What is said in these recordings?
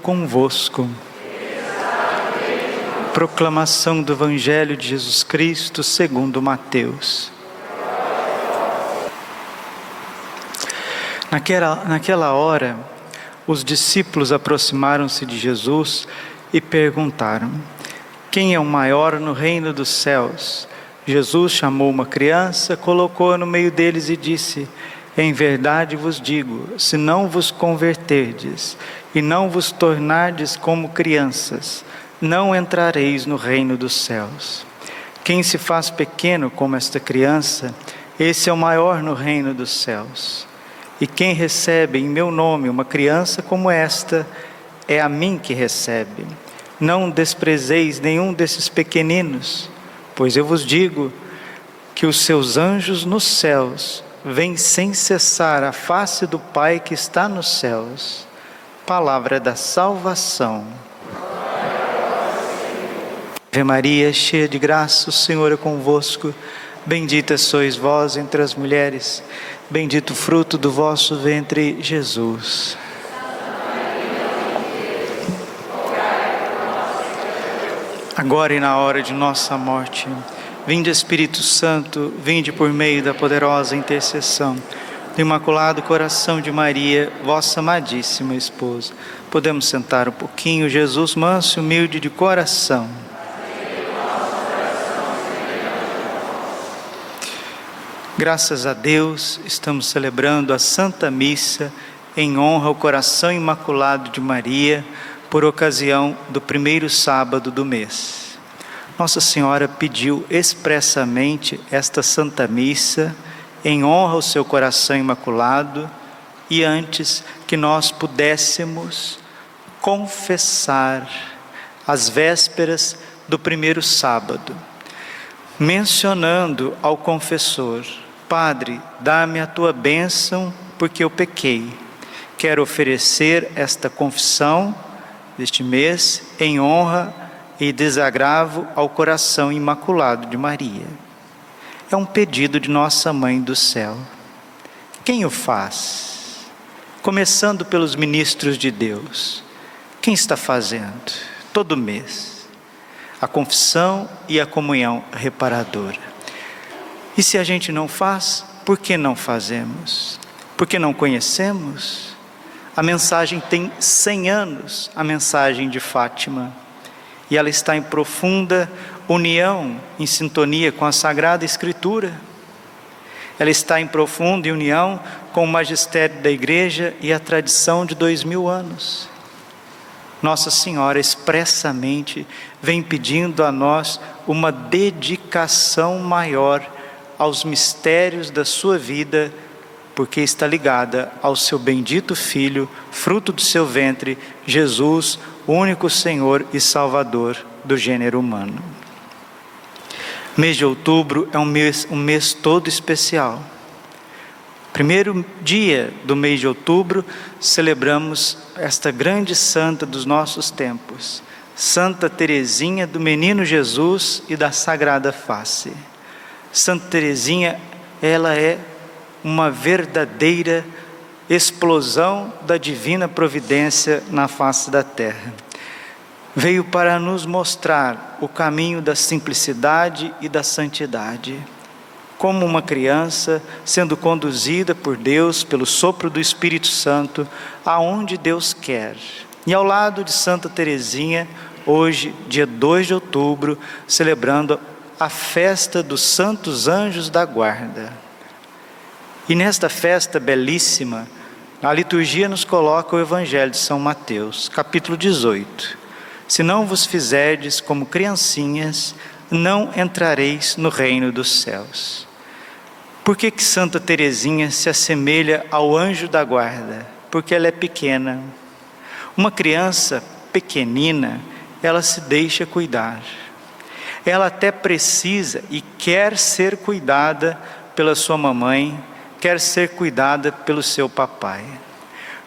convosco. Proclamação do Evangelho de Jesus Cristo segundo Mateus. Naquela, naquela hora, os discípulos aproximaram-se de Jesus e perguntaram: Quem é o maior no reino dos céus? Jesus chamou uma criança, colocou-a no meio deles e disse: Em verdade vos digo, se não vos converterdes e não vos tornardes como crianças, não entrareis no reino dos céus. Quem se faz pequeno como esta criança, esse é o maior no reino dos céus. E quem recebe em meu nome uma criança como esta, é a mim que recebe. Não desprezeis nenhum desses pequeninos, pois eu vos digo que os seus anjos nos céus vêm sem cessar a face do Pai que está nos céus palavra da salvação. Ave Maria, cheia de graça, o Senhor é convosco. Bendita sois vós entre as mulheres, bendito o fruto do vosso ventre, Jesus. Agora e na hora de nossa morte, vinde Espírito Santo, vinde por meio da poderosa intercessão do Imaculado Coração de Maria, vossa amadíssima esposa. Podemos sentar um pouquinho, Jesus manso e humilde de coração. Graças a Deus, estamos celebrando a Santa Missa em honra ao coração imaculado de Maria, por ocasião do primeiro sábado do mês. Nossa Senhora pediu expressamente esta Santa Missa em honra ao seu coração imaculado e antes que nós pudéssemos confessar as vésperas do primeiro sábado, mencionando ao confessor: Padre, dá-me a tua bênção porque eu pequei. Quero oferecer esta confissão deste mês em honra e desagravo ao coração imaculado de Maria é um pedido de nossa mãe do céu. Quem o faz? Começando pelos ministros de Deus. Quem está fazendo? Todo mês. A confissão e a comunhão reparadora. E se a gente não faz, por que não fazemos? Porque não conhecemos? A mensagem tem 100 anos, a mensagem de Fátima, e ela está em profunda união, em sintonia com a Sagrada Escritura. Ela está em profunda união com o magistério da Igreja e a tradição de dois mil anos. Nossa Senhora expressamente vem pedindo a nós uma dedicação maior aos mistérios da sua vida, porque está ligada ao seu bendito Filho, fruto do seu ventre, Jesus, único Senhor e Salvador do gênero humano. Mês de outubro é um mês, um mês todo especial. Primeiro dia do mês de outubro, celebramos esta grande santa dos nossos tempos, Santa Teresinha do Menino Jesus e da Sagrada Face. Santa Teresinha, ela é uma verdadeira explosão da divina providência na face da terra veio para nos mostrar o caminho da simplicidade e da santidade. Como uma criança sendo conduzida por Deus, pelo sopro do Espírito Santo, aonde Deus quer. E ao lado de Santa Teresinha, hoje, dia 2 de outubro, celebrando a festa dos Santos Anjos da Guarda. E nesta festa belíssima, a liturgia nos coloca o Evangelho de São Mateus, capítulo 18 se não vos fizerdes como criancinhas, não entrareis no reino dos céus. Por que, que Santa Teresinha se assemelha ao anjo da guarda? Porque ela é pequena. Uma criança pequenina, ela se deixa cuidar. Ela até precisa e quer ser cuidada pela sua mamãe, quer ser cuidada pelo seu papai.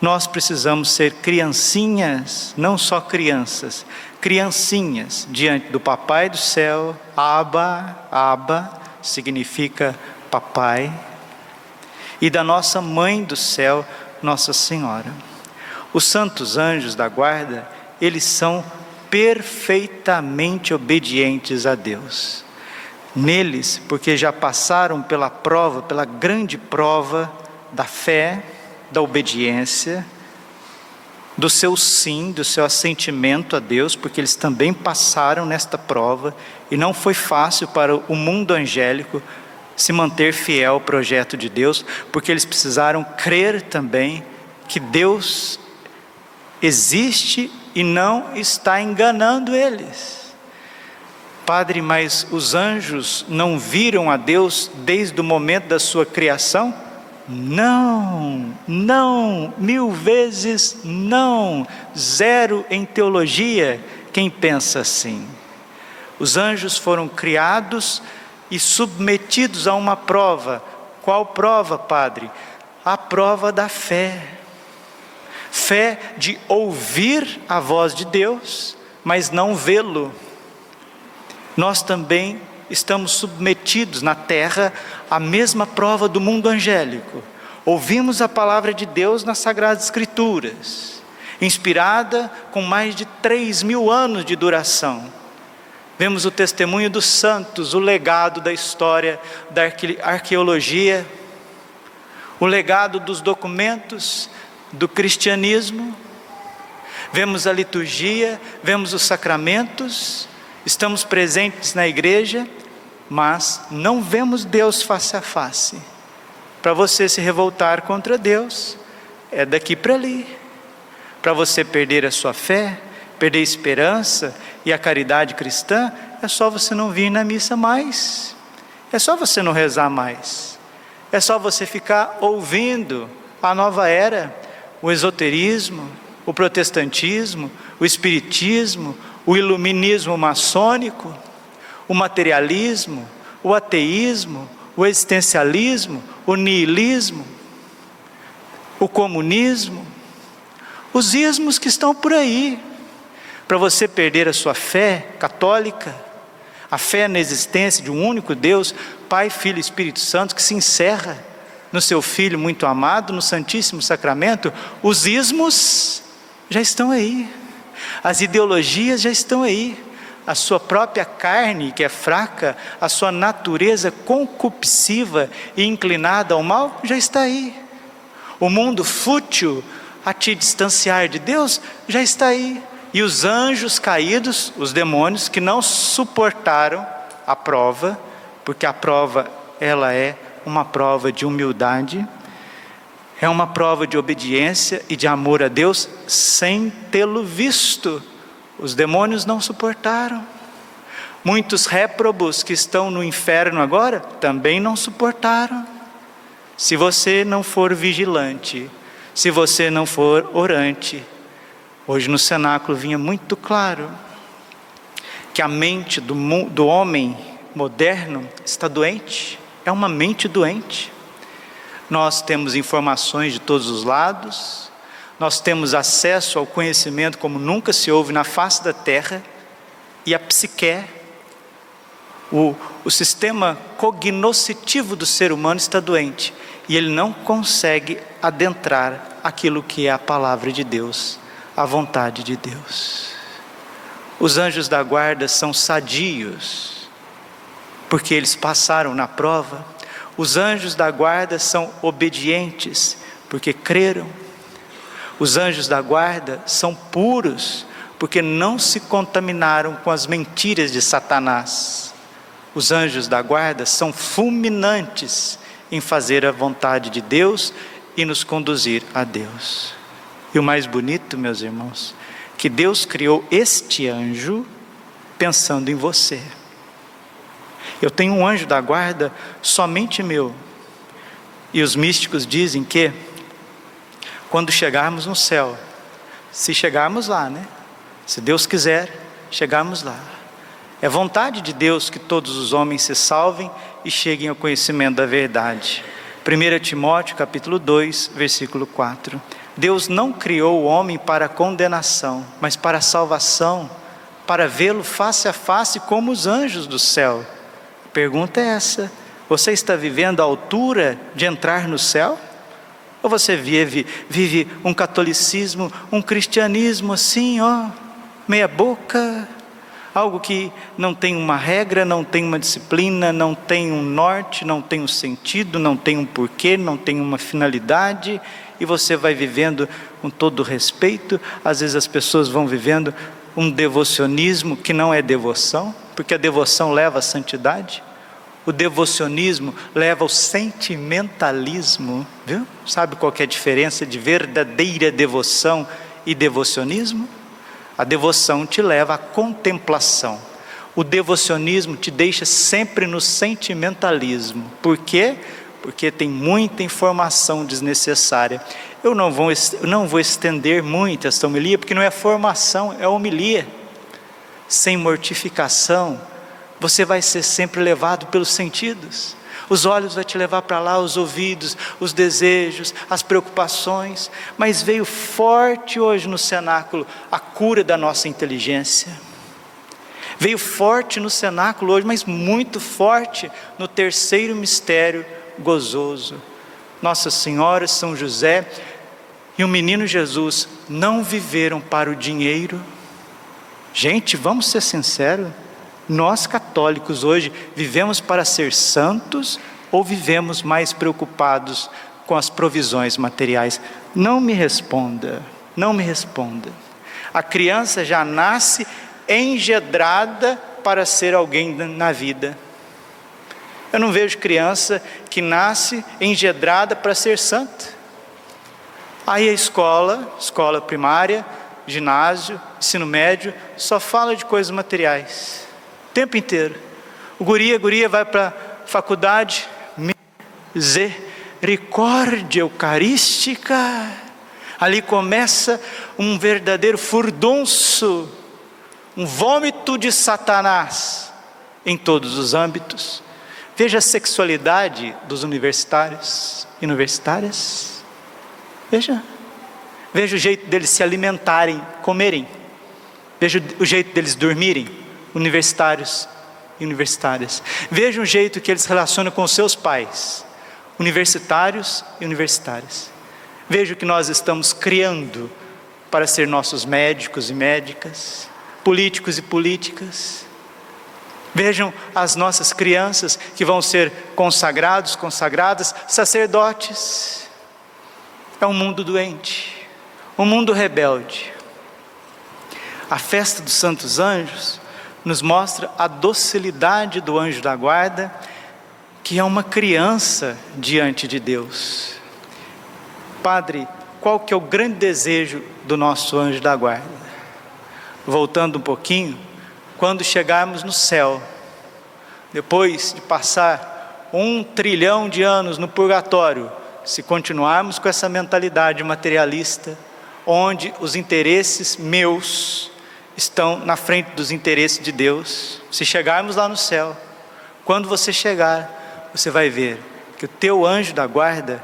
Nós precisamos ser criancinhas, não só crianças, criancinhas diante do Papai do céu. Aba, Aba significa papai, e da nossa mãe do céu, Nossa Senhora. Os santos anjos da guarda, eles são perfeitamente obedientes a Deus. Neles, porque já passaram pela prova, pela grande prova da fé, da obediência, do seu sim, do seu assentimento a Deus, porque eles também passaram nesta prova e não foi fácil para o mundo angélico se manter fiel ao projeto de Deus, porque eles precisaram crer também que Deus existe e não está enganando eles. Padre, mas os anjos não viram a Deus desde o momento da sua criação? Não, não, mil vezes não, zero em teologia quem pensa assim. Os anjos foram criados e submetidos a uma prova. Qual prova, Padre? A prova da fé. Fé de ouvir a voz de Deus, mas não vê-lo. Nós também estamos submetidos na terra à mesma prova do mundo angélico. Ouvimos a palavra de Deus nas Sagradas Escrituras, inspirada com mais de três mil anos de duração. Vemos o testemunho dos santos, o legado da história da arqueologia, o legado dos documentos do cristianismo. Vemos a liturgia, vemos os sacramentos, estamos presentes na igreja, mas não vemos Deus face a face. Para você se revoltar contra Deus, é daqui para ali. Para você perder a sua fé, perder a esperança e a caridade cristã, é só você não vir na missa mais. É só você não rezar mais. É só você ficar ouvindo a nova era, o esoterismo, o protestantismo, o espiritismo, o iluminismo maçônico, o materialismo, o ateísmo, o existencialismo, o niilismo, o comunismo, os ismos que estão por aí, para você perder a sua fé católica, a fé na existência de um único Deus, Pai, Filho e Espírito Santo, que se encerra no seu Filho muito amado, no Santíssimo Sacramento, os ismos já estão aí. As ideologias já estão aí. A sua própria carne, que é fraca, a sua natureza concupisciva e inclinada ao mal, já está aí. O mundo fútil a te distanciar de Deus já está aí. E os anjos caídos, os demônios que não suportaram a prova, porque a prova ela é uma prova de humildade, é uma prova de obediência e de amor a Deus sem tê-lo visto. Os demônios não suportaram. Muitos réprobos que estão no inferno agora também não suportaram. Se você não for vigilante, se você não for orante, hoje no cenáculo vinha muito claro que a mente do, do homem moderno está doente, é uma mente doente. Nós temos informações de todos os lados, nós temos acesso ao conhecimento como nunca se houve na face da terra, e a psique, o, o sistema cognoscitivo do ser humano está doente, e ele não consegue adentrar aquilo que é a palavra de Deus, a vontade de Deus. Os anjos da guarda são sadios, porque eles passaram na prova os anjos da guarda são obedientes, porque creram. Os anjos da guarda são puros, porque não se contaminaram com as mentiras de Satanás. Os anjos da guarda são fulminantes em fazer a vontade de Deus e nos conduzir a Deus. E o mais bonito, meus irmãos, que Deus criou este anjo pensando em você. Eu tenho um anjo da guarda somente meu. E os místicos dizem que, quando chegarmos no céu, se chegarmos lá, né? Se Deus quiser, chegarmos lá. É vontade de Deus que todos os homens se salvem e cheguem ao conhecimento da verdade. 1 Timóteo capítulo 2, versículo 4. Deus não criou o homem para condenação, mas para salvação, para vê-lo face a face como os anjos do céu pergunta é essa: você está vivendo à altura de entrar no céu? Ou você vive, vive um catolicismo, um cristianismo assim, ó, meia boca, algo que não tem uma regra, não tem uma disciplina, não tem um norte, não tem um sentido, não tem um porquê, não tem uma finalidade, e você vai vivendo com todo respeito. Às vezes as pessoas vão vivendo um devocionismo que não é devoção, porque a devoção leva à santidade. O devocionismo leva ao sentimentalismo, viu? Sabe qual é a diferença de verdadeira devoção e devocionismo? A devoção te leva à contemplação. O devocionismo te deixa sempre no sentimentalismo. Por quê? Porque tem muita informação desnecessária. Eu não vou, não vou estender muito esta homilia, porque não é formação, é homilia. Sem mortificação, você vai ser sempre levado pelos sentidos. Os olhos vai te levar para lá, os ouvidos, os desejos, as preocupações. Mas veio forte hoje no cenáculo a cura da nossa inteligência. Veio forte no cenáculo hoje, mas muito forte no terceiro mistério gozoso. Nossa Senhora, São José e o menino Jesus não viveram para o dinheiro. Gente, vamos ser sinceros nós católicos hoje vivemos para ser santos ou vivemos mais preocupados com as provisões materiais? Não me responda, não me responda. A criança já nasce engedrada para ser alguém na vida. Eu não vejo criança que nasce engedrada para ser santa. Aí a escola, escola primária, ginásio, ensino médio, só fala de coisas materiais tempo inteiro. O guria, guria vai para faculdade, misericórdia eucarística. Ali começa um verdadeiro furdunço, um vômito de Satanás em todos os âmbitos. Veja a sexualidade dos universitários e universitárias. Veja. Veja o jeito deles se alimentarem, comerem. Veja o jeito deles dormirem universitários e universitárias. Veja o jeito que eles relacionam com seus pais, universitários e universitárias. Veja o que nós estamos criando para ser nossos médicos e médicas, políticos e políticas. Vejam as nossas crianças que vão ser consagrados, consagradas, sacerdotes. É um mundo doente, um mundo rebelde. A festa dos santos anjos nos mostra a docilidade do anjo da guarda, que é uma criança diante de Deus. Padre, qual que é o grande desejo do nosso anjo da guarda? Voltando um pouquinho, quando chegarmos no céu, depois de passar um trilhão de anos no purgatório, se continuarmos com essa mentalidade materialista, onde os interesses meus, estão na frente dos interesses de Deus. Se chegarmos lá no céu, quando você chegar, você vai ver que o teu anjo da guarda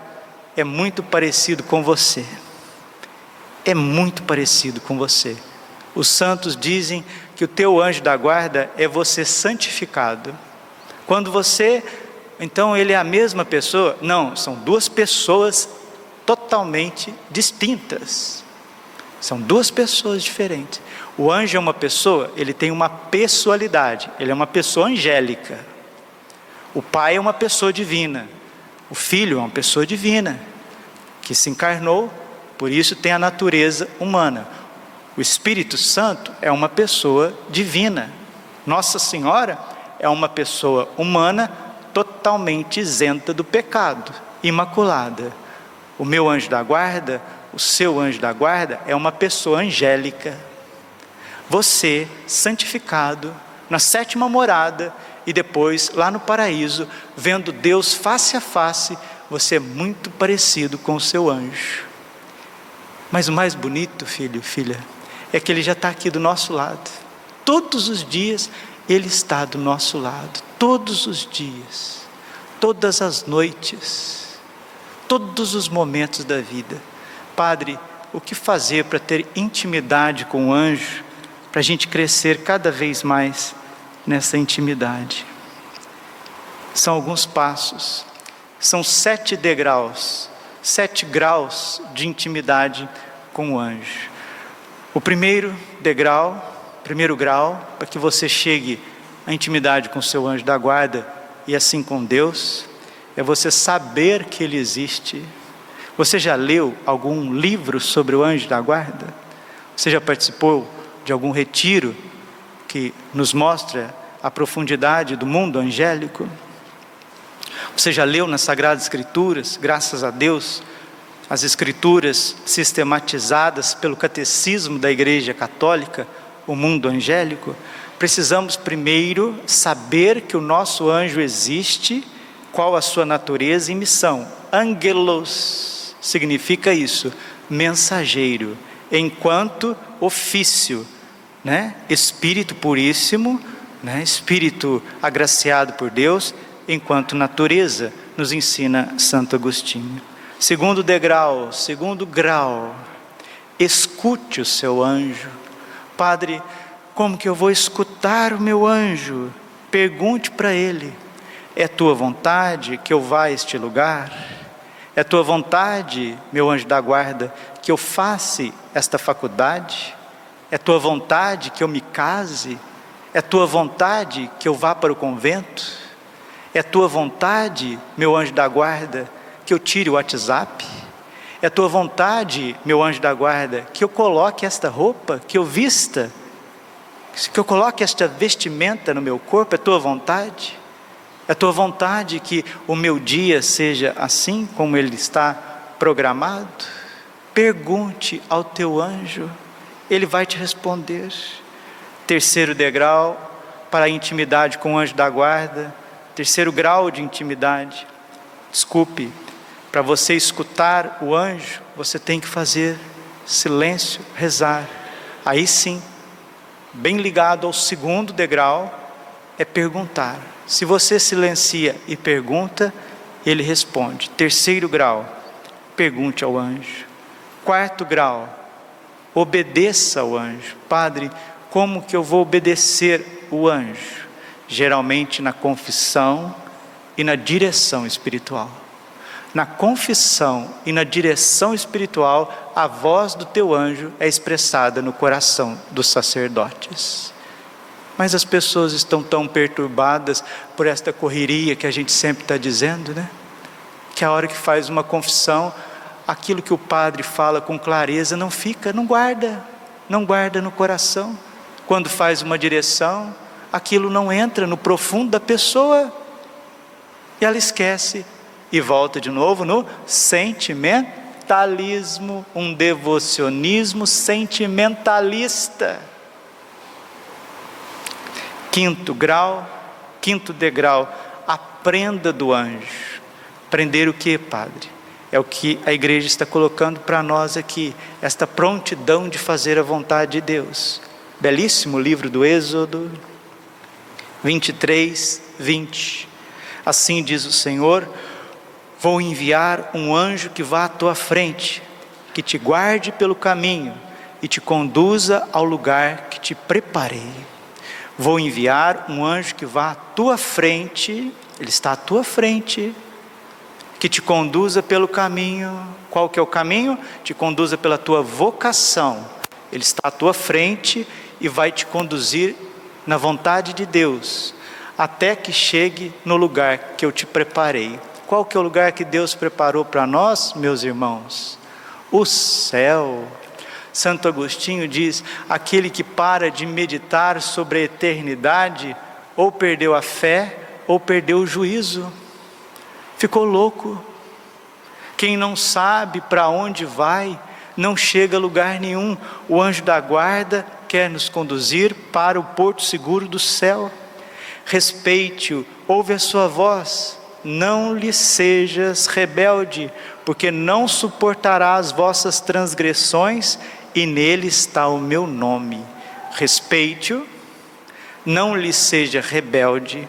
é muito parecido com você. É muito parecido com você. Os santos dizem que o teu anjo da guarda é você santificado. Quando você, então ele é a mesma pessoa? Não, são duas pessoas totalmente distintas. São duas pessoas diferentes. O anjo é uma pessoa, ele tem uma pessoalidade, ele é uma pessoa angélica. O pai é uma pessoa divina. O filho é uma pessoa divina, que se encarnou, por isso tem a natureza humana. O Espírito Santo é uma pessoa divina. Nossa Senhora é uma pessoa humana totalmente isenta do pecado, imaculada. O meu anjo da guarda, o seu anjo da guarda é uma pessoa angélica você santificado na sétima morada e depois lá no paraíso, vendo Deus face a face, você é muito parecido com o seu anjo. Mas o mais bonito, filho, filha, é que ele já está aqui do nosso lado. Todos os dias ele está do nosso lado. Todos os dias, todas as noites, todos os momentos da vida. Padre, o que fazer para ter intimidade com o anjo? para a gente crescer cada vez mais nessa intimidade. São alguns passos, são sete degraus sete graus de intimidade com o anjo. O primeiro degrau, primeiro grau, para que você chegue à intimidade com o seu anjo da guarda e assim com Deus, é você saber que ele existe. Você já leu algum livro sobre o anjo da guarda? Você já participou de algum retiro que nos mostra a profundidade do mundo angélico? Você já leu nas Sagradas Escrituras, graças a Deus, as Escrituras sistematizadas pelo Catecismo da Igreja Católica, o mundo angélico? Precisamos primeiro saber que o nosso anjo existe, qual a sua natureza e missão. Angelos significa isso, mensageiro, enquanto ofício, né? Espírito puríssimo, né? Espírito agraciado por Deus enquanto natureza, nos ensina Santo Agostinho. Segundo degrau, segundo grau, escute o seu anjo. Padre, como que eu vou escutar o meu anjo? Pergunte para ele: é tua vontade que eu vá a este lugar? É tua vontade, meu anjo da guarda, que eu faça esta faculdade? É tua vontade que eu me case? É tua vontade que eu vá para o convento? É tua vontade, meu anjo da guarda, que eu tire o WhatsApp? É tua vontade, meu anjo da guarda, que eu coloque esta roupa, que eu vista, que eu coloque esta vestimenta no meu corpo? É tua vontade? É tua vontade que o meu dia seja assim como ele está programado? Pergunte ao teu anjo, ele vai te responder. Terceiro degrau para a intimidade com o anjo da guarda Terceiro grau de intimidade. Desculpe, para você escutar o anjo, você tem que fazer silêncio, rezar. Aí sim, bem ligado ao segundo degrau, é perguntar. Se você silencia e pergunta, ele responde. Terceiro grau, pergunte ao anjo. Quarto grau, obedeça ao anjo. Padre, como que eu vou obedecer o anjo? geralmente na confissão e na direção espiritual. Na confissão e na direção espiritual, a voz do teu anjo é expressada no coração dos sacerdotes. Mas as pessoas estão tão perturbadas por esta correria que a gente sempre está dizendo, né? Que a hora que faz uma confissão, aquilo que o padre fala com clareza não fica, não guarda, não guarda no coração. Quando faz uma direção, aquilo não entra no profundo da pessoa e ela esquece e volta de novo no sentimentalismo, um devocionismo sentimentalista. Quinto grau, quinto degrau, aprenda do anjo. Aprender o que, Padre? É o que a igreja está colocando para nós aqui, esta prontidão de fazer a vontade de Deus. Belíssimo livro do Êxodo, 23, 20. Assim diz o Senhor: Vou enviar um anjo que vá à tua frente, que te guarde pelo caminho e te conduza ao lugar que te preparei. Vou enviar um anjo que vá à tua frente, ele está à tua frente, que te conduza pelo caminho. Qual que é o caminho? Te conduza pela tua vocação. Ele está à tua frente e vai te conduzir na vontade de Deus, até que chegue no lugar que eu te preparei. Qual que é o lugar que Deus preparou para nós, meus irmãos? O céu. Santo Agostinho diz: aquele que para de meditar sobre a eternidade, ou perdeu a fé, ou perdeu o juízo, ficou louco. Quem não sabe para onde vai, não chega a lugar nenhum. O anjo da guarda quer nos conduzir para o porto seguro do céu. Respeite-o, ouve a sua voz, não lhe sejas rebelde, porque não suportará as vossas transgressões, e nele está o meu nome. Respeite-o, não lhe seja rebelde,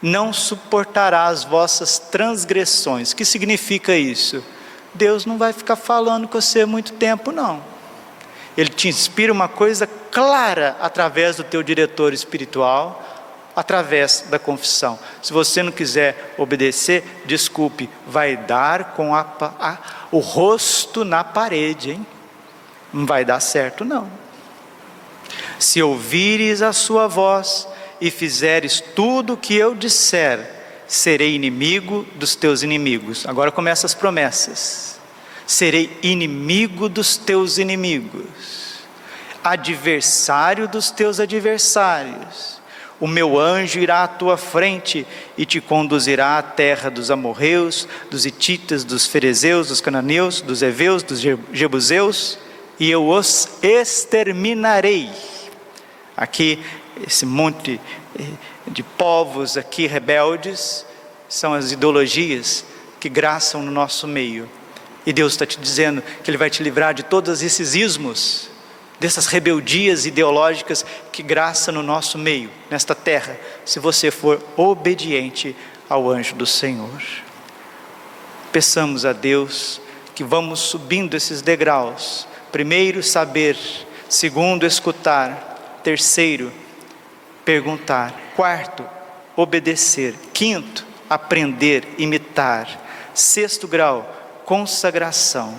não suportará as vossas transgressões. O que significa isso? Deus não vai ficar falando com você muito tempo, não. Ele te inspira uma coisa clara através do teu diretor espiritual, através da confissão. Se você não quiser obedecer, desculpe, vai dar com a, a, o rosto na parede, hein? Não vai dar certo, não. Se ouvires a sua voz e fizeres tudo o que eu disser, serei inimigo dos teus inimigos. Agora começam as promessas. Serei inimigo dos teus inimigos, adversário dos teus adversários o meu anjo irá à tua frente e te conduzirá à terra dos amorreus, dos ititas, dos ferezeus, dos cananeus, dos heveus, dos jebuseus, e eu os exterminarei. Aqui, esse monte eh, de povos aqui rebeldes são as ideologias que graçam no nosso meio. E Deus está te dizendo que Ele vai te livrar de todos esses ismos dessas rebeldias ideológicas que graça no nosso meio, nesta terra, se você for obediente ao anjo do Senhor. Peçamos a Deus que vamos subindo esses degraus. Primeiro, saber. Segundo, escutar. Terceiro, perguntar. Quarto, obedecer. Quinto, aprender, imitar. Sexto grau, consagração.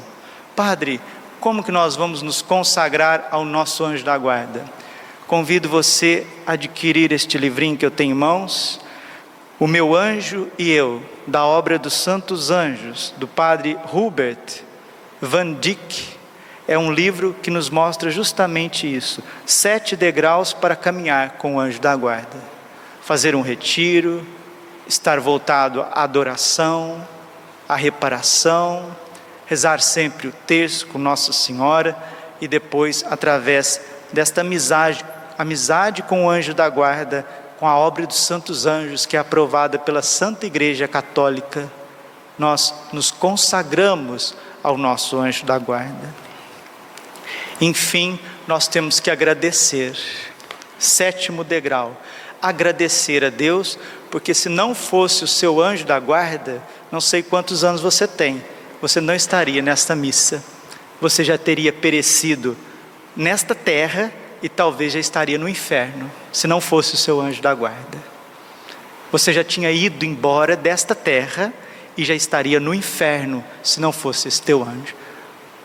Padre, como que nós vamos nos consagrar ao nosso anjo da guarda? Convido você a adquirir este livrinho que eu tenho em mãos, O Meu Anjo e Eu, da obra dos Santos Anjos, do padre Hubert Van Dyck. É um livro que nos mostra justamente isso: sete degraus para caminhar com o anjo da guarda. Fazer um retiro, estar voltado à adoração, à reparação, rezar sempre o terço com Nossa Senhora e depois, através desta amizade, amizade com o anjo da guarda, com a obra dos santos anjos, que é aprovada pela Santa Igreja Católica, nós nos consagramos ao nosso anjo da guarda. Enfim, nós temos que agradecer. Sétimo degrau, agradecer a Deus, porque se não fosse o seu anjo da guarda, não sei quantos anos você tem, você não estaria nesta missa. Você já teria perecido nesta terra e talvez já estaria no inferno, se não fosse o seu anjo da guarda. Você já tinha ido embora desta terra e já estaria no inferno, se não fosse esse teu anjo.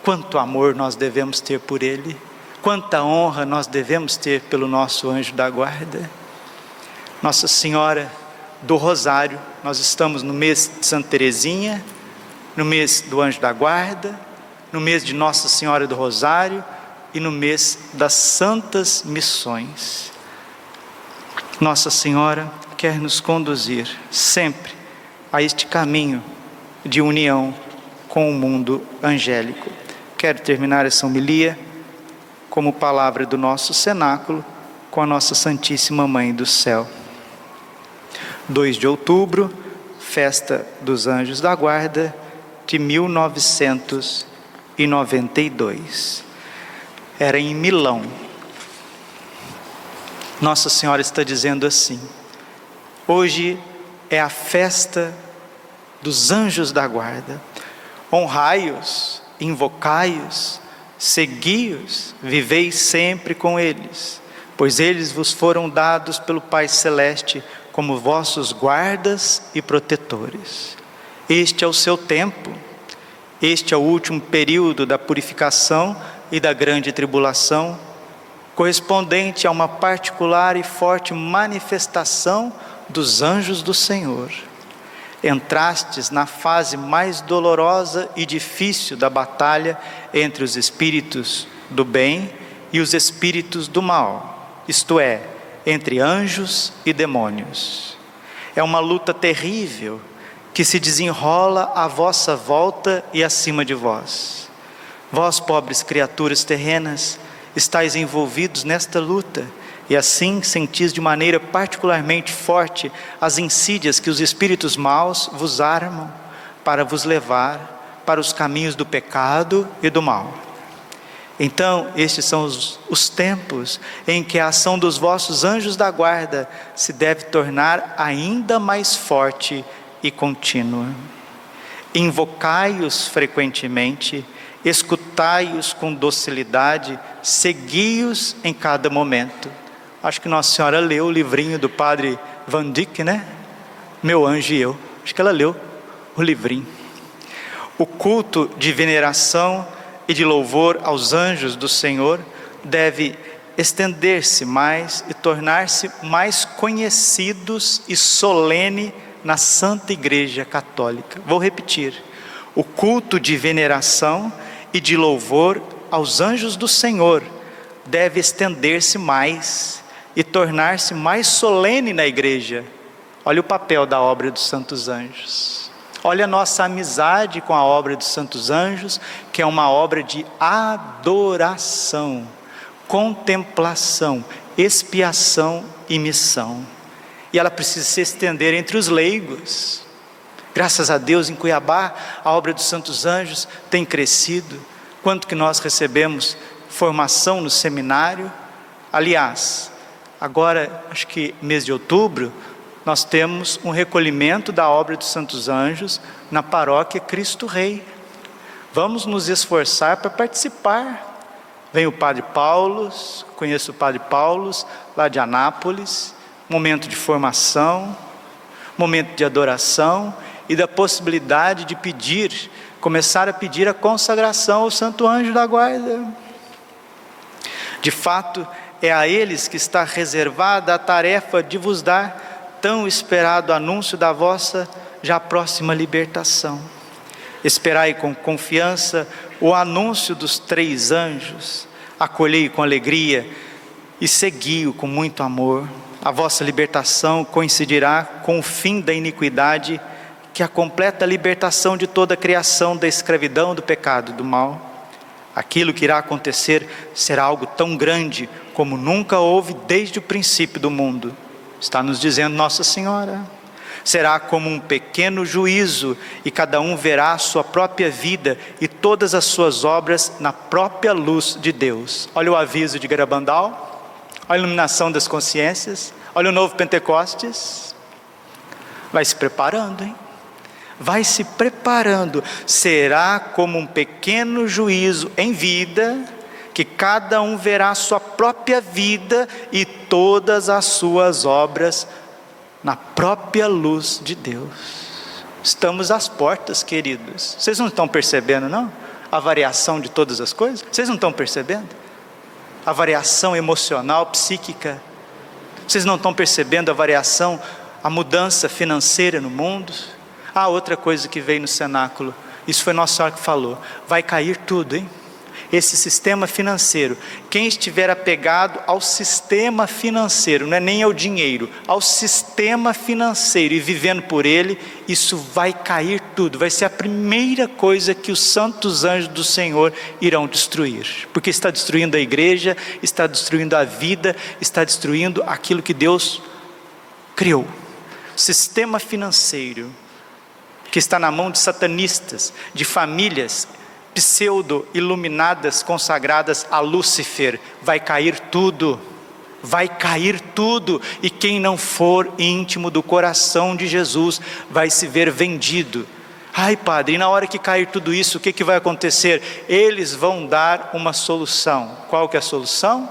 Quanto amor nós devemos ter por ele, quanta honra nós devemos ter pelo nosso anjo da guarda. Nossa Senhora do Rosário, nós estamos no mês de Santa Teresinha, no mês do Anjo da Guarda, no mês de Nossa Senhora do Rosário e no mês das Santas Missões. Nossa Senhora quer nos conduzir sempre a este caminho de união com o mundo angélico. Quero terminar essa homilia como palavra do nosso cenáculo com a nossa Santíssima Mãe do Céu. 2 de outubro, festa dos anjos da guarda de 1992. Era em Milão. Nossa Senhora está dizendo assim: hoje é a festa dos anjos da guarda. Honrai-os, invocai-os, segui-os, vivei sempre com eles, pois eles vos foram dados pelo Pai Celeste como vossos guardas e protetores. Este é o seu tempo, este é o último período da purificação e da grande tribulação, correspondente a uma particular e forte manifestação dos anjos do Senhor. Entrastes na fase mais dolorosa e difícil da batalha entre os espíritos do bem e os espíritos do mal, isto é, entre anjos e demônios. É uma luta terrível que se desenrola à vossa volta e acima de vós. Vós, pobres criaturas terrenas, estáis envolvidos nesta luta e assim sentis de maneira particularmente forte as insídias que os espíritos maus vos armam para vos levar para os caminhos do pecado e do mal. Então, estes são os, os, tempos em que a ação dos vossos anjos da guarda se deve tornar ainda mais forte e contínua. Invocai-os frequentemente, escutai-os com docilidade, segui-os em cada momento, Acho que Nossa Senhora leu o livrinho do padre Van Dyck, né? Meu anjo e eu. Acho que ela leu o livrinho. O culto de veneração e de louvor aos anjos do Senhor deve estender-se mais e tornar-se mais conhecidos e solene na Santa Igreja Católica. Vou repetir: o culto de veneração e de louvor aos anjos do Senhor deve estender-se mais e tornar-se mais solene na igreja. Olha o papel da obra dos santos anjos. Olha a nossa amizade com a obra dos santos anjos, que é uma obra de adoração contemplação, expiação e missão. E ela precisa se estender entre os leigos. Graças a Deus, em Cuiabá, a obra dos Santos Anjos tem crescido. Quanto que nós recebemos formação no seminário? Aliás, agora, acho que mês de outubro, nós temos um recolhimento da obra dos Santos Anjos na paróquia Cristo Rei. Vamos nos esforçar para participar Vem o Padre Paulo, conheço o Padre Paulo, lá de Anápolis, momento de formação, momento de adoração e da possibilidade de pedir, começar a pedir a consagração ao Santo Anjo da Guarda. De fato, é a eles que está reservada a tarefa de vos dar tão esperado anúncio da vossa já próxima libertação. Esperai com confiança o anúncio dos três anjos, acolhei com alegria e segui-o com muito amor. A vossa libertação coincidirá com o fim da iniquidade, que é a completa libertação de toda a criação da escravidão, do pecado, do mal. Aquilo que irá acontecer será algo tão grande como nunca houve desde o princípio do mundo. Está nos dizendo Nossa Senhora será como um pequeno juízo, e cada um verá a sua própria vida e todas as suas obras na própria luz de Deus. Olha o aviso de Garabandal, olha a iluminação das consciências, olha o novo Pentecostes. Vai se preparando, hein? Vai se preparando. Será como um pequeno juízo em vida, que cada um verá a sua própria vida e todas as suas obras na própria luz de Deus. Estamos às portas, queridos. Vocês não estão percebendo, não? A variação de todas as coisas? Vocês não estão percebendo? A variação emocional, psíquica. Vocês não estão percebendo a variação, a mudança financeira no mundo? Ah, outra coisa que veio no cenáculo. Isso foi Nossa Senhora que falou. Vai cair tudo, hein? Esse sistema financeiro. Quem estiver apegado ao sistema financeiro, não é nem ao dinheiro, ao sistema financeiro e vivendo por ele, isso vai cair tudo, vai ser a primeira coisa que os santos anjos do Senhor irão destruir, porque está destruindo a igreja, está destruindo a vida, está destruindo aquilo que Deus criou. Sistema financeiro que está na mão de satanistas, de famílias pseudo-iluminadas, consagradas a Lúcifer, vai cair tudo, vai cair tudo, e quem não for íntimo do coração de Jesus vai se ver vendido. Ai, padre, e na hora que cair tudo isso, o que, que vai acontecer? Eles vão dar uma solução. Qual que é a solução?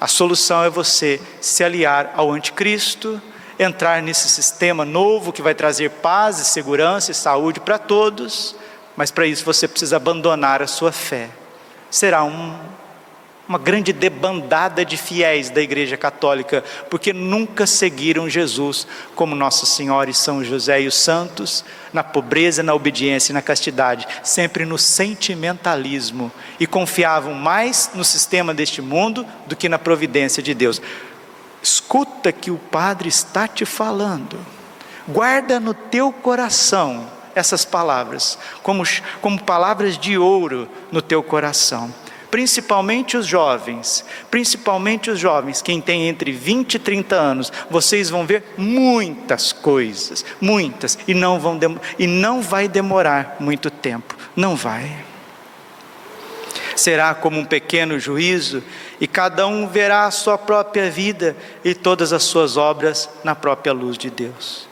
A solução é você se aliar ao anticristo, entrar nesse sistema novo que vai trazer paz e segurança e saúde para todos mas para isso você precisa abandonar a sua fé. Será um, uma grande debandada de fiéis da Igreja Católica, porque nunca seguiram Jesus como Nossa Senhora e São José e os santos, na pobreza, na obediência e na castidade, sempre no sentimentalismo e confiavam mais no sistema deste mundo do que na providência de Deus. Escuta que o Padre está te falando, guarda no teu coração essas palavras, como, como palavras de ouro no teu coração. Principalmente os jovens, principalmente os jovens, quem tem entre 20 e 30 anos, vocês vão ver muitas coisas, muitas, e não, vão e não vai demorar muito tempo, não vai. Será como um pequeno juízo, e cada um verá a sua própria vida e todas as suas obras na própria luz de Deus.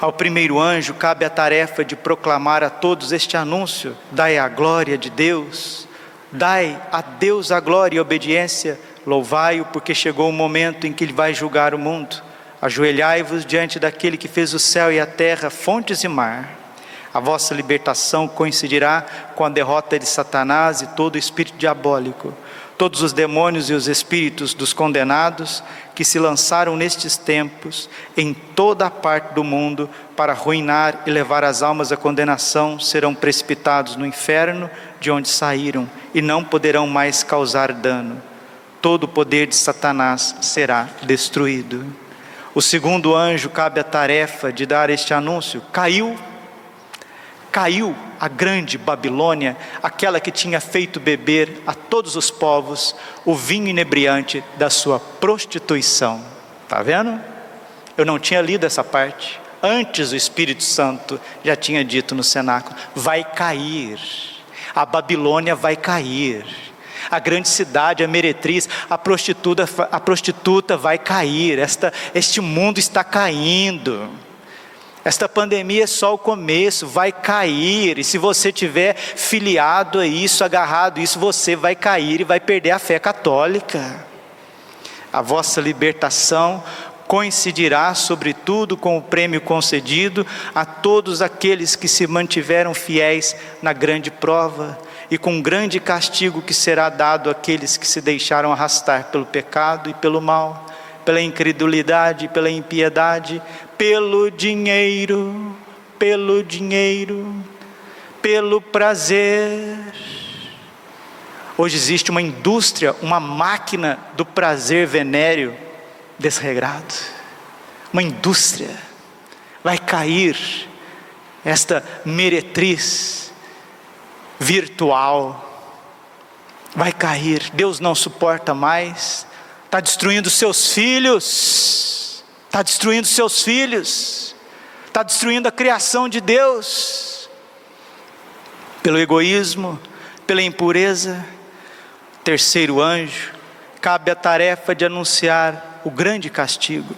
Ao primeiro anjo cabe a tarefa de proclamar a todos este anúncio: Dai a glória de Deus, Dai a Deus a glória e obediência, louvai-o, porque chegou o momento em que ele vai julgar o mundo. Ajoelhai-vos diante daquele que fez o céu e a terra, fontes e mar. A vossa libertação coincidirá com a derrota de Satanás e todo espírito diabólico todos os demônios e os espíritos dos condenados que se lançaram nestes tempos em toda a parte do mundo para arruinar e levar as almas à condenação serão precipitados no inferno de onde saíram e não poderão mais causar dano. Todo o poder de Satanás será destruído. O segundo anjo cabe a tarefa de dar este anúncio: caiu caiu a grande Babilônia, aquela que tinha feito beber a todos os povos o vinho inebriante da sua prostituição. Está vendo? Eu não tinha lido essa parte. Antes o Espírito Santo já tinha dito no cenáculo: vai cair, a Babilônia vai cair. A grande cidade, a meretriz, a prostituta, a prostituta vai cair. Esta, este mundo está caindo. Esta pandemia é só o começo, vai cair, e se você tiver filiado a isso, agarrado a isso, você vai cair e vai perder a fé católica. A vossa libertação coincidirá, sobretudo, com o prêmio concedido a todos aqueles que se mantiveram fiéis na grande prova, e com um grande castigo que será dado àqueles que se deixaram arrastar pelo pecado e pelo mal pela incredulidade, pela impiedade, pelo dinheiro, pelo dinheiro, pelo prazer. Hoje existe uma indústria, uma máquina do prazer venéreo desregrado. Uma indústria. Vai cair esta meretriz virtual. Vai cair. Deus não suporta mais está destruindo seus filhos, está destruindo seus filhos, está destruindo a criação de Deus, pelo egoísmo, pela impureza. Terceiro anjo, cabe a tarefa de anunciar o grande castigo.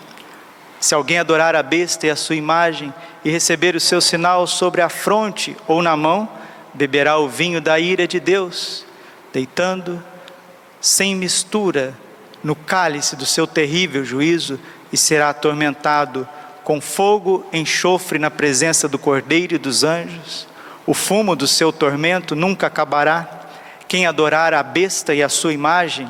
Se alguém adorar a besta e a sua imagem e receber o seu sinal sobre a fronte ou na mão, beberá o vinho da ira de Deus, deitando sem mistura no cálice do seu terrível juízo e será atormentado com fogo, enxofre na presença do Cordeiro e dos anjos. O fumo do seu tormento nunca acabará. Quem adorar a besta e a sua imagem,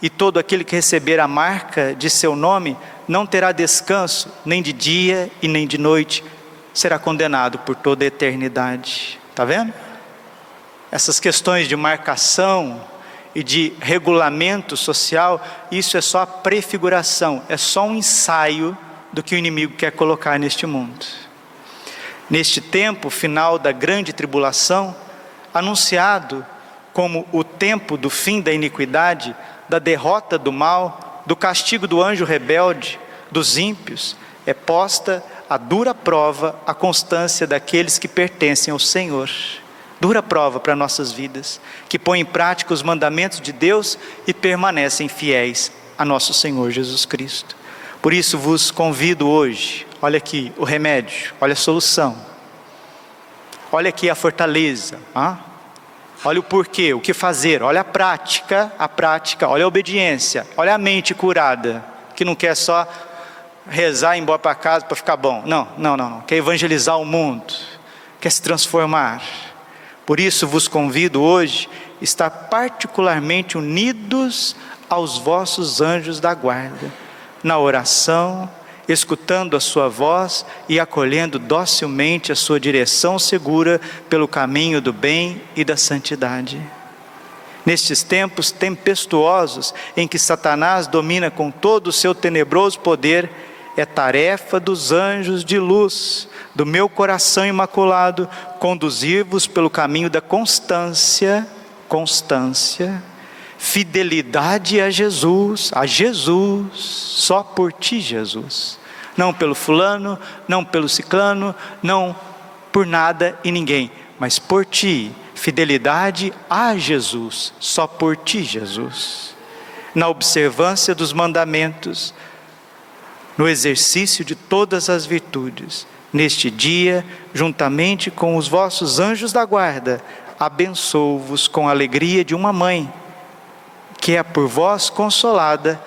e todo aquele que receber a marca de seu nome, não terá descanso, nem de dia e nem de noite, será condenado por toda a eternidade. Está vendo? Essas questões de marcação, e de regulamento social, isso é só a prefiguração, é só um ensaio do que o inimigo quer colocar neste mundo. Neste tempo final da grande tribulação, anunciado como o tempo do fim da iniquidade, da derrota do mal, do castigo do anjo rebelde, dos ímpios, é posta a dura prova a constância daqueles que pertencem ao Senhor dura prova para nossas vidas, que põem em prática os mandamentos de Deus e permanecem fiéis a nosso Senhor Jesus Cristo. Por isso vos convido hoje, olha aqui o remédio, olha a solução, olha aqui a fortaleza, ah? olha o porquê, o que fazer, olha a prática, a prática, olha a obediência, olha a mente curada, que não quer só rezar e ir embora para casa para ficar bom. Não, não, não, não. Quer evangelizar o mundo, quer se transformar. Por isso vos convido hoje a estar particularmente unidos aos vossos anjos da guarda, na oração, escutando a sua voz e acolhendo docilmente a sua direção segura pelo caminho do bem e da santidade. Nestes tempos tempestuosos em que Satanás domina com todo o seu tenebroso poder, é tarefa dos anjos de luz do meu coração imaculado, conduzir-vos pelo caminho da constância, constância, fidelidade a Jesus, a Jesus, só por ti, Jesus. Não pelo fulano, não pelo ciclano, não por nada e ninguém, mas por ti, fidelidade a Jesus, só por ti, Jesus. Na observância dos mandamentos, no exercício de todas as virtudes, neste dia, juntamente com os vossos anjos da guarda, abençoo-vos com a alegria de uma mãe, que é por vós consolada,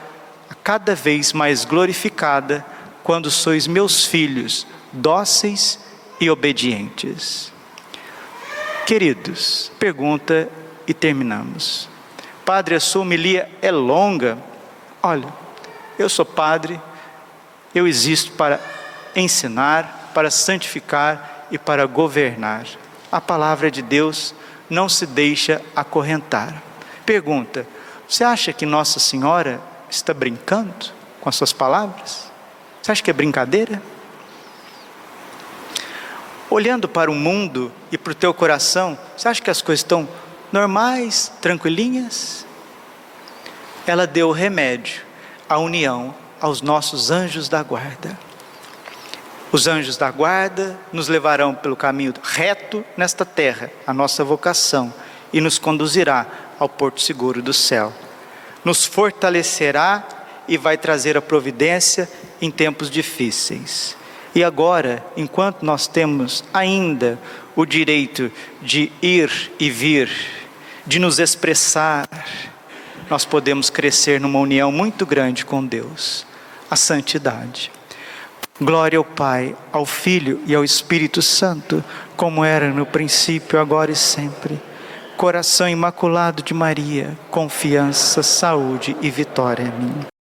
cada vez mais glorificada, quando sois meus filhos, dóceis e obedientes. Queridos, pergunta e terminamos. Padre, a sua homilia é longa. Olha, eu sou padre, eu existo para ensinar, para santificar e para governar. A palavra de Deus não se deixa acorrentar. Pergunta: você acha que Nossa Senhora está brincando com as suas palavras? Você acha que é brincadeira? Olhando para o mundo e para o teu coração, você acha que as coisas estão normais, tranquilinhas? Ela deu o remédio, a união aos nossos anjos da guarda. Os anjos da guarda nos levarão pelo caminho reto nesta terra, a nossa vocação, e nos conduzirá ao porto seguro do céu. Nos fortalecerá e vai trazer a providência em tempos difíceis. E agora, enquanto nós temos ainda o direito de ir e vir, de nos expressar, nós podemos crescer numa união muito grande com Deus a santidade. Glória ao Pai, ao Filho e ao Espírito Santo, como era no princípio, agora e sempre. Coração imaculado de Maria, confiança, saúde e vitória em mim.